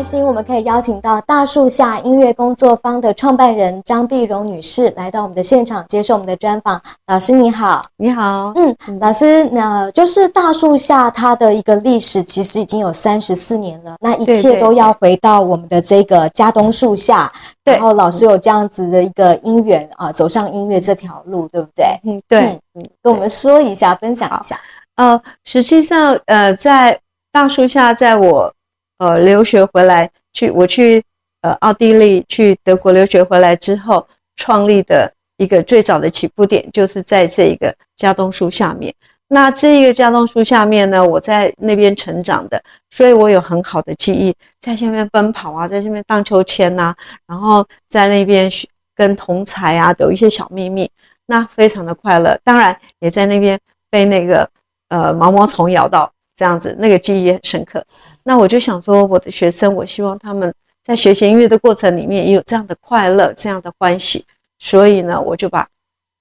开心，我们可以邀请到大树下音乐工作坊的创办人张碧荣女士来到我们的现场接受我们的专访。老师你好，你好，嗯，老师，那就是大树下它的一个历史其实已经有三十四年了，那一切都要回到我们的这个家东树下，对，然后老师有这样子的一个因缘啊，走上音乐这条路，对不对？嗯，对，嗯，跟我们说一下，分享一下。呃，实际上，呃，在大树下，在我。呃，留学回来去，我去呃奥地利，去德国留学回来之后，创立的一个最早的起步点，就是在这一个家东树下面。那这一个家东树下面呢，我在那边成长的，所以我有很好的记忆，在下面奔跑啊，在下面荡秋千呐，然后在那边跟同才啊有一些小秘密，那非常的快乐。当然也在那边被那个呃毛毛虫咬到。这样子，那个记忆也很深刻。那我就想说，我的学生，我希望他们在学习音乐的过程里面也有这样的快乐，这样的欢喜。所以呢，我就把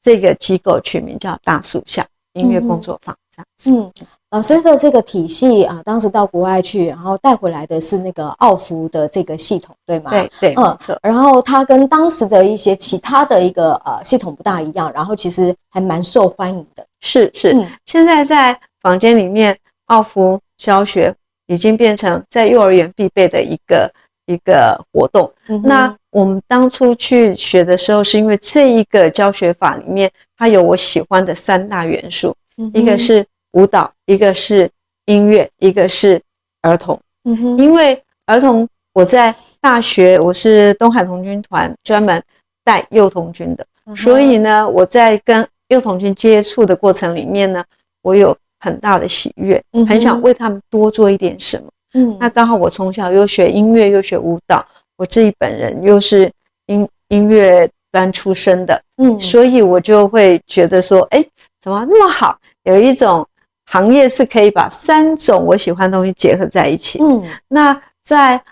这个机构取名叫大树下音乐工作坊。这样子。嗯，老师的这个体系啊，当时到国外去，然后带回来的是那个奥福的这个系统，对吗？对对，嗯。然后它跟当时的一些其他的一个呃系统不大一样，然后其实还蛮受欢迎的。是是，嗯，现在在房间里面。奥福教学已经变成在幼儿园必备的一个一个活动。嗯、那我们当初去学的时候，是因为这一个教学法里面，它有我喜欢的三大元素，嗯、一个是舞蹈，一个是音乐，一个是儿童。嗯哼，因为儿童，我在大学我是东海童军团专门带幼童军的，嗯，所以呢，我在跟幼童军接触的过程里面呢，我有。很大的喜悦，很想为他们多做一点什么。嗯，那刚好我从小又学音乐又学舞蹈，我自己本人又是音音乐班出身的，嗯，所以我就会觉得说，哎，怎么那么好？有一种行业是可以把三种我喜欢的东西结合在一起。嗯，那在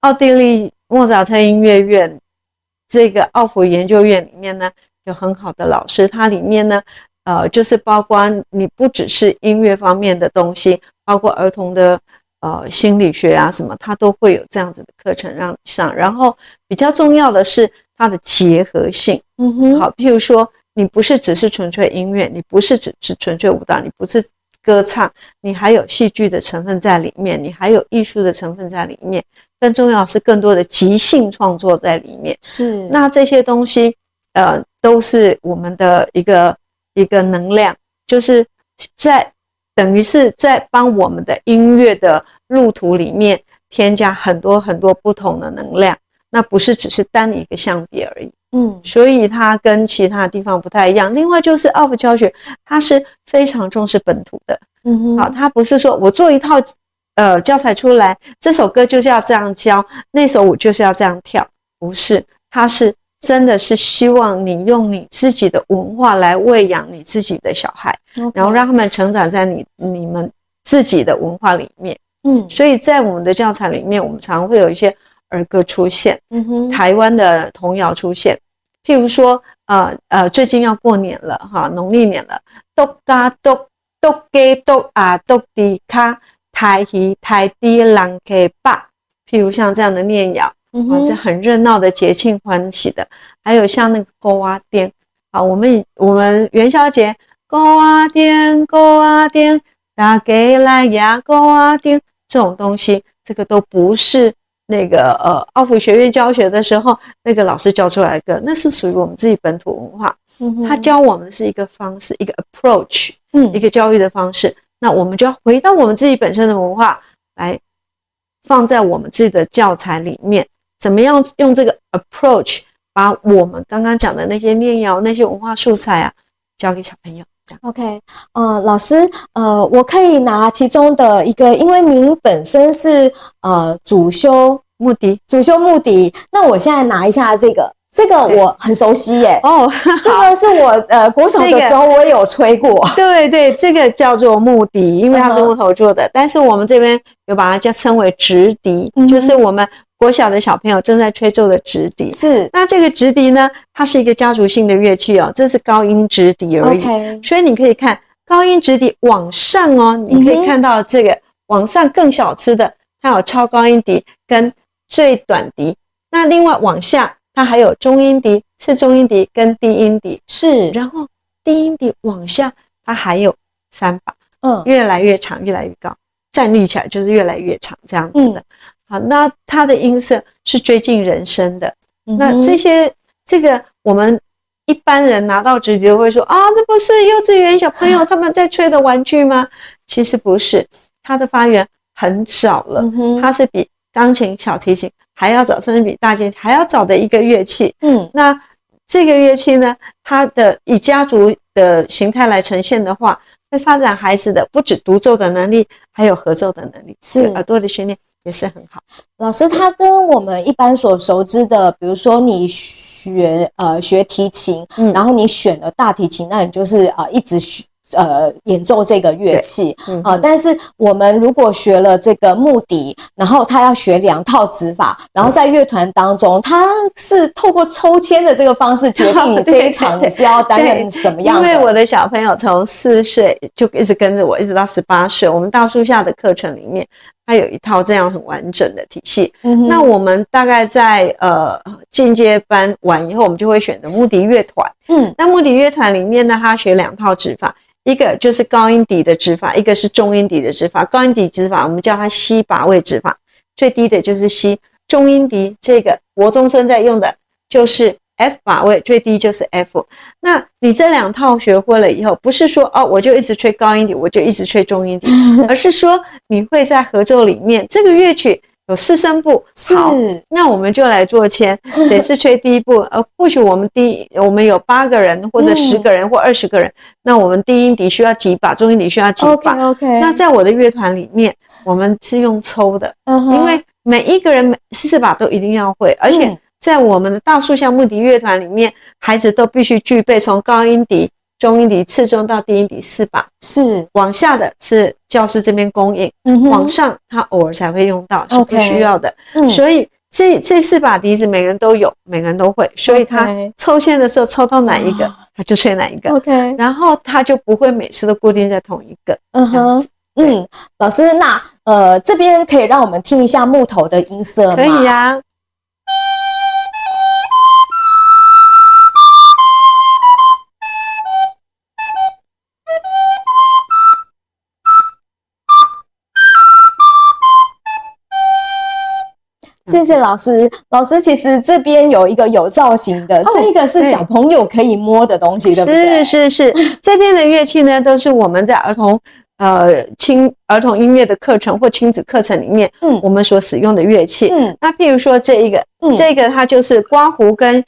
奥地利莫扎特音乐院这个奥福研究院里面呢，有很好的老师，它里面呢。呃，就是包括你不只是音乐方面的东西，包括儿童的呃心理学啊什么，它都会有这样子的课程让你上。然后比较重要的是它的结合性，嗯哼，好，譬如说你不是只是纯粹音乐，你不是只是纯粹舞蹈，你不是歌唱，你还有戏剧的成分在里面，你还有艺术的成分在里面，更重要是更多的即兴创作在里面。是，那这些东西呃都是我们的一个。一个能量，就是在等于是在帮我们的音乐的路途里面添加很多很多不同的能量，那不是只是单一个项别而已。嗯，所以它跟其他地方不太一样。另外就是奥普教学，它是非常重视本土的。嗯哼，好，它不是说我做一套呃教材出来，这首歌就是要这样教，那首舞就是要这样跳，不是，它是。真的是希望你用你自己的文化来喂养你自己的小孩，okay. 然后让他们成长在你你们自己的文化里面。嗯，所以在我们的教材里面，我们常会有一些儿歌出现，嗯哼，台湾的童谣出现。譬如说，呃呃，最近要过年了哈，农历年了，笃嘎笃笃给豆啊笃滴卡，台戏台滴人给把。譬如像这样的念谣。嗯，这很热闹的节庆欢喜的，还有像那个勾啊颠啊，我们我们元宵节勾啊颠勾啊颠，打给来呀勾啊颠这种东西，这个都不是那个呃奥福学院教学的时候那个老师教出来的，那是属于我们自己本土文化。嗯，他教我们的是一个方式，一个 approach，嗯，一个教育的方式。那我们就要回到我们自己本身的文化来放在我们自己的教材里面。怎么样用这个 approach 把我们刚刚讲的那些念谣、那些文化素材啊，教给小朋友？OK，呃，老师，呃，我可以拿其中的一个，因为您本身是呃主修目的，主修目的，那我现在拿一下这个这个我很熟悉耶。哦，这个是我呃国小的时候我也有吹过。对对，这个叫做木笛，因为它是木头做的。但是我们这边有把它叫称为直笛，就是我们国小的小朋友正在吹奏的直笛。是。那这个直笛呢，它是一个家族性的乐器哦，这是高音直笛而已。所以你可以看高音直笛往上哦，你可以看到这个往上更小吃的，它有超高音笛跟最短笛。那另外往下，它还有中音笛、次中音笛跟低音笛。是，然后低音笛往下，它还有三把，嗯，越来越长，越来越高，站立起来就是越来越长这样子的。嗯、好，那它的音色是最近人声的。嗯、那这些这个我们一般人拿到直笛都会说啊，这不是幼稚园小朋友 他们在吹的玩具吗？其实不是，它的发源很早了，嗯、它是比钢琴、小提琴。还要早，甚至比大提琴还要早的一个乐器。嗯，那这个乐器呢，它的以家族的形态来呈现的话，会发展孩子的不止独奏的能力，还有合奏的能力，是耳朵的训练也是很好。老师，他跟我们一般所熟知的，比如说你学呃学提琴，嗯，然后你选了大提琴，那你就是呃一直学。呃，演奏这个乐器，啊、嗯呃，但是我们如果学了这个木笛，然后他要学两套指法，然后在乐团当中，他是透过抽签的这个方式决定 你这一场你是要担任什么样的。因为我的小朋友从四岁就一直跟着我，一直到十八岁，我们大树下的课程里面，他有一套这样很完整的体系。嗯，那我们大概在呃进阶班完以后，我们就会选择木笛乐团。嗯，那木笛乐团里面呢，它学两套指法。一个就是高音笛的指法，一个是中音笛的指法。高音笛指法我们叫它西把位指法，最低的就是西。中音笛这个国中生在用的就是 F 把位，最低就是 F。那你这两套学会了以后，不是说哦我就一直吹高音笛，我就一直吹中音笛，而是说你会在合奏里面这个乐曲。有四声部，好，那我们就来做签，谁是吹第一部？呃，或许我们第，我们有八个人，或者十个人，或二十个人，嗯，那我们低音笛需要几把，中音笛需要几把？OK OK。那在我的乐团里面，我们是用抽的，uh -huh. 因为每一个人每四把都一定要会，而且在我们的大树下木笛乐团里面，孩子都必须具备从高音笛。中音笛、次中到低音笛四把，是往下的是教室这边供应，嗯，往上他偶尔才会用到，是不需要的。所以这这四把笛子每个人都有，每个人都会，所以他抽签的时候抽到哪一个，他就吹哪一个。OK，然后他就不会每次都固定在同一个。嗯哼，嗯，老师，那呃这边可以让我们听一下木头的音色吗？可以呀。谢谢老师。老师，其实这边有一个有造型的，哦、这个是小朋友可以摸的东西，对不对？是是是。这边的乐器呢，都是我们在儿童呃亲儿童音乐的课程或亲子课程里面，嗯，我们所使用的乐器。嗯，那譬如说这一个，嗯，这个它就是刮胡跟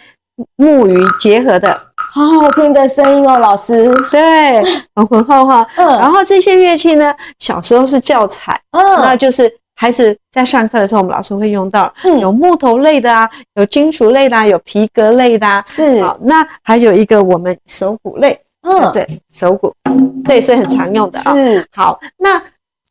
木鱼结合的，好好听的声音哦，老师。对，很浑厚哈。嗯。然后这些乐器呢，小时候是教材，嗯，那就是。孩子在上课的时候，我们老师会用到，嗯，有木头类的啊，有金属类的啊，有皮革类的啊，是。好，那还有一个我们手鼓类，嗯，对，手鼓，这也是很常用的啊。是。好，那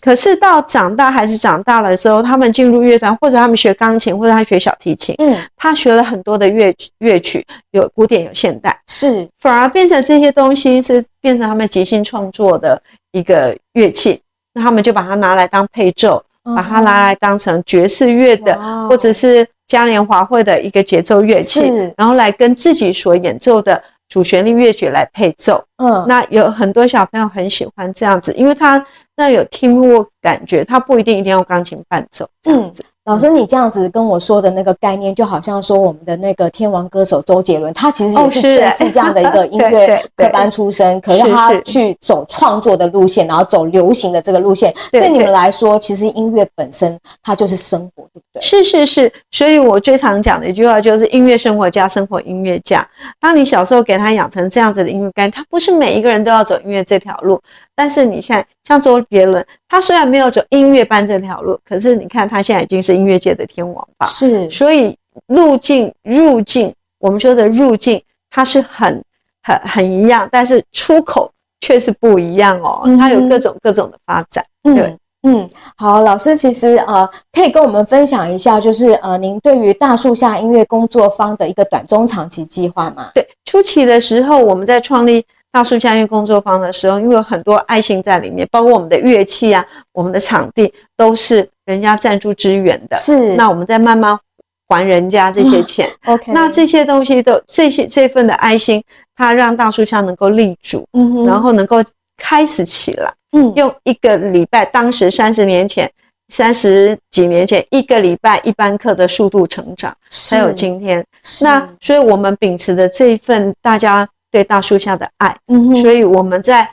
可是到长大，孩子长大了的时候，他们进入乐团，或者他们学钢琴，或者他学小提琴，嗯，他学了很多的乐乐曲，有古典，有现代，是，反而变成这些东西是变成他们即兴创作的一个乐器，那他们就把它拿来当配奏。把它拿来当成爵士乐的，或者是嘉年华会的一个节奏乐器，然后来跟自己所演奏的主旋律乐曲来配奏。嗯，那有很多小朋友很喜欢这样子，因为他那有听过感觉，他不一定一定要钢琴伴奏这样子。老师，你这样子跟我说的那个概念，就好像说我们的那个天王歌手周杰伦，他其实也是正是这样的一个 音乐科班出身，可是他去走创作的路线，然后走流行的这个路线。对你们来说，其实音乐本身它就是生活，对不对？是是是，所以我最常讲的一句话就是音乐生活家，生活音乐家。当你小时候给他养成这样子的音乐概念，他不是每一个人都要走音乐这条路，但是你看，像周杰伦，他虽然没有走音乐班这条路，可是你看他现在已经是音乐界的天王吧？是，所以路径、入境我们说的入境，它是很很很一样，但是出口却是不一样哦，它有各种各种的发展。嗯、对，嗯，好，老师其实呃，可以跟我们分享一下，就是呃，您对于大树下音乐工作坊的一个短中长期计划吗？对，初期的时候我们在创立。大树下音乐工作坊的时候，因为有很多爱心在里面，包括我们的乐器啊，我们的场地都是人家赞助支援的。是，那我们再慢慢还人家这些钱。哦、OK，那这些东西都这些这份的爱心，它让大树下能够立足，然后能够开始起来。嗯，用一个礼拜，当时三十年前，三十几年前，一个礼拜一班课的速度成长，才有今天。是，那所以我们秉持的这一份大家。对大树下的爱，嗯，所以我们在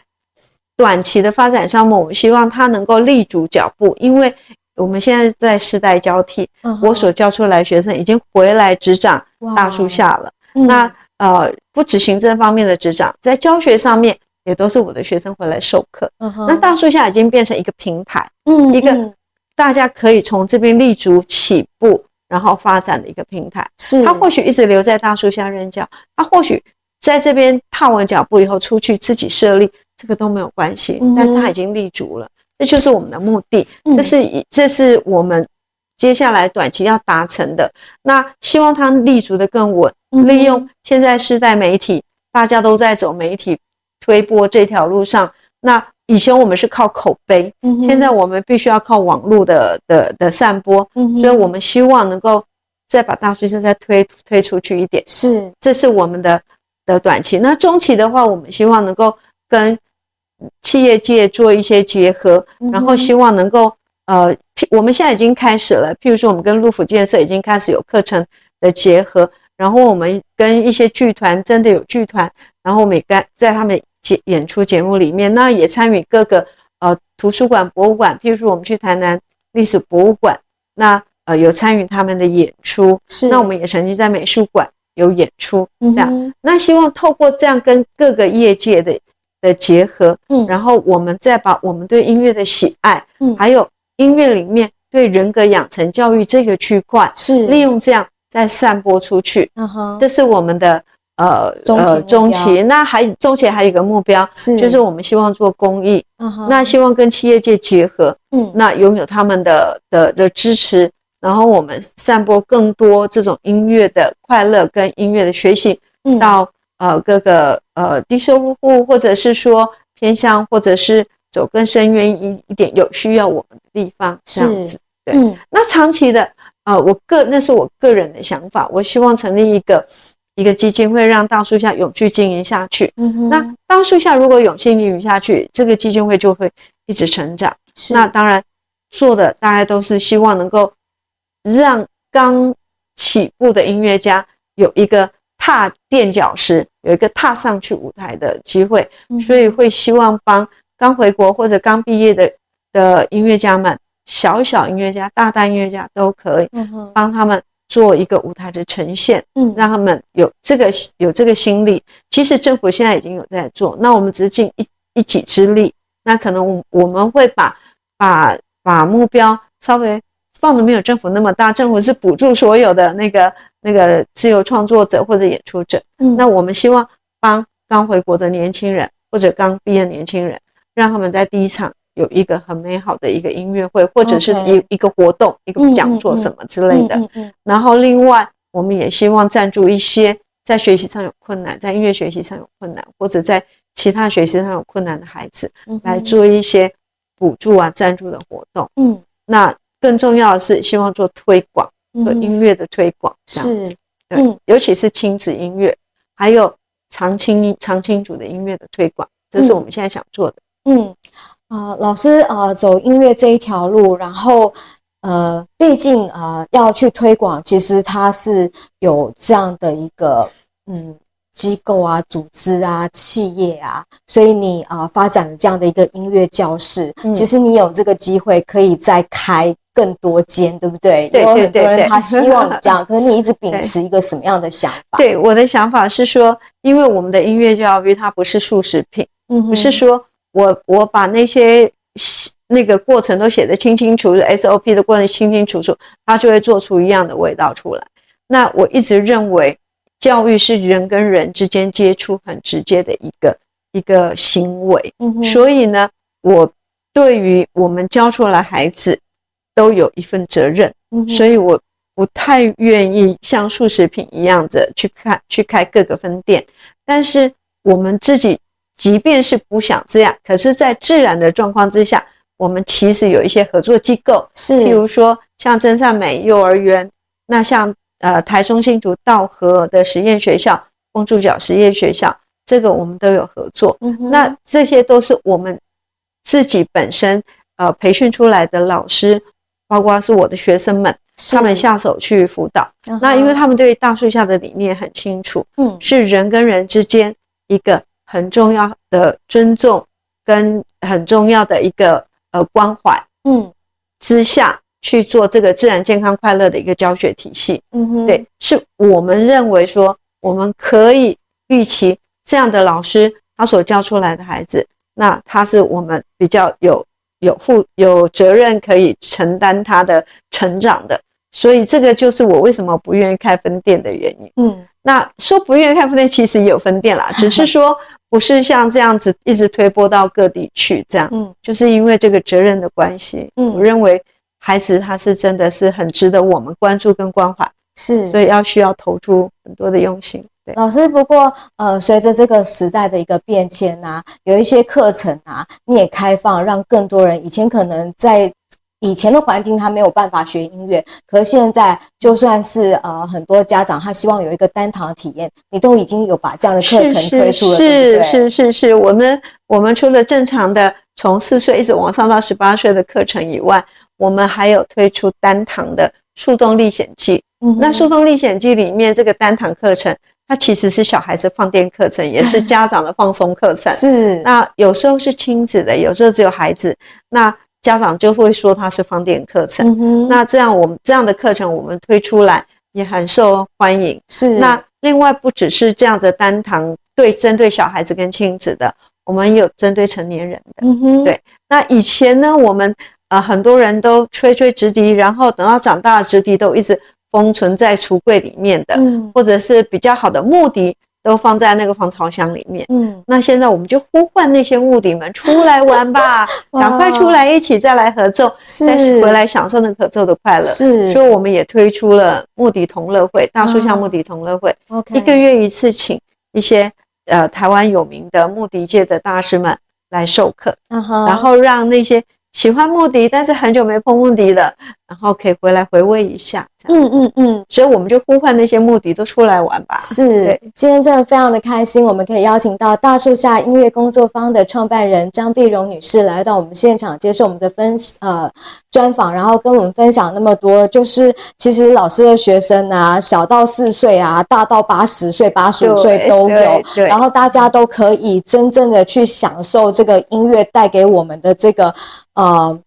短期的发展上面，我们希望他能够立足脚步，因为我们现在在世代交替，嗯、我所教出来的学生已经回来执掌大树下了。嗯、那呃，不止行政方面的执掌，在教学上面也都是我的学生回来授课。嗯，那大树下已经变成一个平台，嗯，一个大家可以从这边立足起步，然后发展的一个平台。是，他或许一直留在大树下任教，他或许。在这边踏完脚步以后，出去自己设立，这个都没有关系。但是他已经立足了，这就是我们的目的。这是这是我们接下来短期要达成的。那希望他立足的更稳，利用现在是在媒体，大家都在走媒体推播这条路上。那以前我们是靠口碑，现在我们必须要靠网络的的的散播。所以我们希望能够再把大学生再推推出去一点。是，这是我们的。的短期，那中期的话，我们希望能够跟企业界做一些结合，然后希望能够呃，我们现在已经开始了，譬如说我们跟陆府建设已经开始有课程的结合，然后我们跟一些剧团真的有剧团，然后我们也在在他们节演出节目里面，那也参与各个呃图书馆、博物馆，譬如说我们去台南历史博物馆，那呃有参与他们的演出，是，那我们也曾经在美术馆。有演出这样，嗯、那希望透过这样跟各个业界的的结合，嗯，然后我们再把我们对音乐的喜爱，嗯，还有音乐里面对人格养成教育这个区块，是。利用这样再散播出去，嗯哼，这是我们的呃呃中期，那还中期还有一个目标是，就是我们希望做公益，嗯哼，那希望跟企业界结合，嗯，那拥有他们的的的支持。然后我们散播更多这种音乐的快乐跟音乐的学习，到呃各个呃低收入户，或者是说偏向，或者是走更深远一一点有需要我们的地方这样子。对，嗯，那长期的呃，我个那是我个人的想法，我希望成立一个一个基金会，让大树下永续经营下去。嗯哼，那大树下如果永续经营下去，这个基金会就会一直成长。是，那当然做的大家都是希望能够。让刚起步的音乐家有一个踏垫脚石，有一个踏上去舞台的机会，所以会希望帮刚回国或者刚毕业的的音乐家们，小小音乐家、大大音乐家都可以，帮他们做一个舞台的呈现，嗯，让他们有这个有这个心力。其实政府现在已经有在做，那我们只是尽一一己之力，那可能我我们会把把把目标稍微。放的没有政府那么大，政府是补助所有的那个那个自由创作者或者演出者。嗯，那我们希望帮刚回国的年轻人或者刚毕业的年轻人，让他们在第一场有一个很美好的一个音乐会，或者是一一个活动、一个讲座什么之类的。嗯嗯嗯。然后另外，我们也希望赞助一些在学习上有困难、在音乐学习上有困难，或者在其他学习上有困难的孩子，来做一些补助啊、赞助的活动。嗯，那。更重要的是，希望做推广，做音乐的推广，是，对，嗯，尤其是亲子音乐，还有长青长青组的音乐的推广，这是我们现在想做的。嗯，啊、呃，老师啊、呃，走音乐这一条路，然后呃，毕竟啊、呃，要去推广，其实它是有这样的一个嗯。机构啊、组织啊、企业啊，所以你啊、呃、发展了这样的一个音乐教室，嗯，其实你有这个机会可以再开更多间，对不对？对对对，很多人他希望你这样，可是你一直秉持一个什么样的想法？对，我的想法是说，因为我们的音乐教育它不是速食品，嗯，不是说我我把那些那个过程都写得清清楚楚，SOP 的过程清清楚楚，它就会做出一样的味道出来。那我一直认为。教育是人跟人之间接触很直接的一个一个行为，嗯，所以呢，我对于我们教出来孩子都有一份责任，嗯，所以我不太愿意像速食品一样的去看去开各个分店，但是我们自己即便是不想这样，可是，在自然的状况之下，我们其实有一些合作机构，是，譬如说像真善美幼儿园，那像。呃，台中新竹道和的实验学校、公主角实验学校，这个我们都有合作。嗯，那这些都是我们自己本身呃培训出来的老师，包括是我的学生们，他们下手去辅导。嗯、那因为他们对大树下的理念很清楚，嗯，是人跟人之间一个很重要的尊重跟很重要的一个呃关怀，嗯，之下。去做这个自然健康快乐的一个教学体系，嗯哼，对，是我们认为说我们可以预期这样的老师他所教出来的孩子，那他是我们比较有有负有责任可以承担他的成长的，所以这个就是我为什么不愿意开分店的原因。嗯，那说不愿意开分店，其实也有分店啦，只是说 不是像这样子一直推播到各地去这样，嗯，就是因为这个责任的关系，嗯，我认为。孩子他是真的是很值得我们关注跟关怀，是，所以要需要投出很多的用心。对，老师，不过呃，随着这个时代的一个变迁啊，有一些课程啊，你也开放让更多人，以前可能在以前的环境他没有办法学音乐，可是现在就算是呃很多家长他希望有一个单堂的体验，你都已经有把这样的课程推出了，是是是是是是，我们我们除了正常的从四岁一直往上到十八岁的课程以外。我们还有推出单堂的《树洞历险记》，嗯，那《树洞历险记》里面这个单堂课程，它其实是小孩子放电课程，也是 家长的放松课程。是，那有时候是亲子的，有时候只有孩子，那家长就会说它是放电课程。嗯，那这样我们这样的课程我们推出来也很受欢迎。是，那另外不只是这样的单堂对针对小孩子跟亲子的，我们也有针对成年人的。嗯哼，对。那以前呢，我们。啊、呃，很多人都吹吹直笛，然后等到长大的直笛都一直封存在橱柜里面的，嗯，或者是比较好的木笛都放在那个防潮箱里面，嗯，那现在我们就呼唤那些木笛们出来玩吧，赶快出来一起再来合奏，再回来享受那个合奏的快乐，是，所以我们也推出了木笛同乐会，大树下木笛同乐会，OK，一个月一次，请一些呃台湾有名的木笛界的大师们来授课，嗯，然后让那些。喜欢木笛，但是很久没碰木笛了，然后可以回来回味一下。嗯嗯嗯，所以我们就呼唤那些目的都出来玩吧。是，今天真的非常的开心，我们可以邀请到大树下音乐工作坊的创办人张碧荣女士来到我们现场接受我们的分呃专访，然后跟我们分享那么多。就是其实老师的学生啊，小到四岁啊，大到八十岁、八十五岁都有，然后大家都可以真正的去享受这个音乐带给我们的这个呃。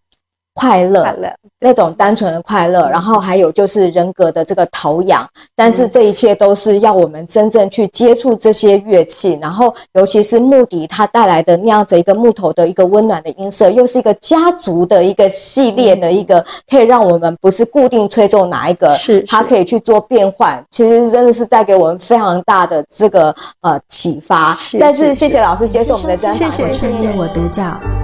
快乐，快乐，那种单纯的快乐，然后还有就是人格的这个陶养，但是这一切都是要我们真正去接触这些乐器，然后尤其是木笛，它带来的那样子一个木头的一个温暖的音色，又是一个家族的一个系列的一个，可以让我们不是固定吹奏哪一个，是，它可以去做变换，其实真的是带给我们非常大的这个呃启发。再次谢谢老师接受我们的专访，谢谢谢谢，我独角。